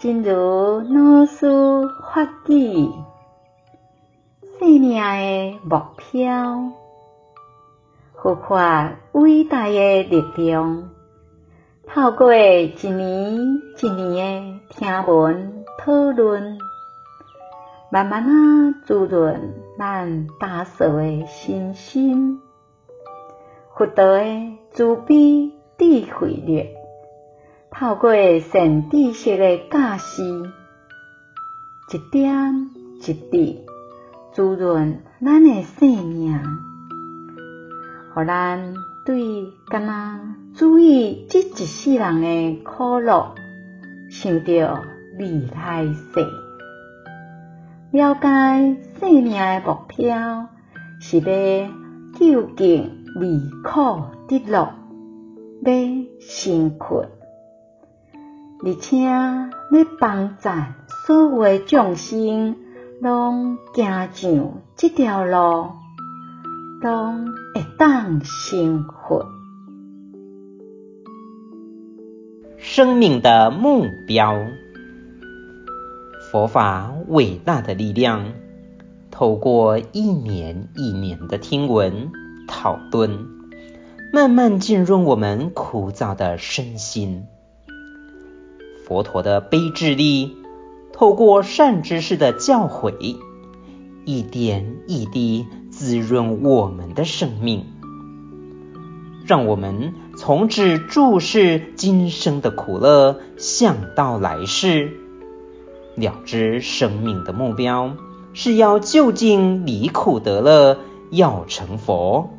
真如老师法语，生命的目标，复活伟大的力量，透过一年一年的听闻讨论，慢慢啊滋润咱大小的身心，获得的慈悲智慧力。透过善知识的教示，一点一滴滋润咱的生命，互咱对干那注意这一世人的苦乐，想着未来世，了解生命的目标是要究竟离苦得乐，要成佛。而且要帮助所有的众生，拢行上这条路，拢会当成活。生命的目标，佛法伟大的力量，透过一年一年的听闻讨论，慢慢浸润我们枯燥的身心。佛陀的悲智力，透过善知识的教诲，一点一滴滋润我们的生命，让我们从只注视今生的苦乐，想到来世，了知生命的目标是要究竟离苦得乐，要成佛，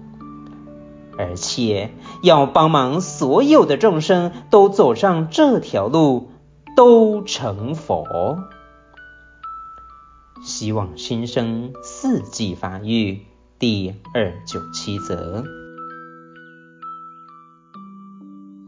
而且要帮忙所有的众生都走上这条路。都成佛。希望新生四季发育第二九七则。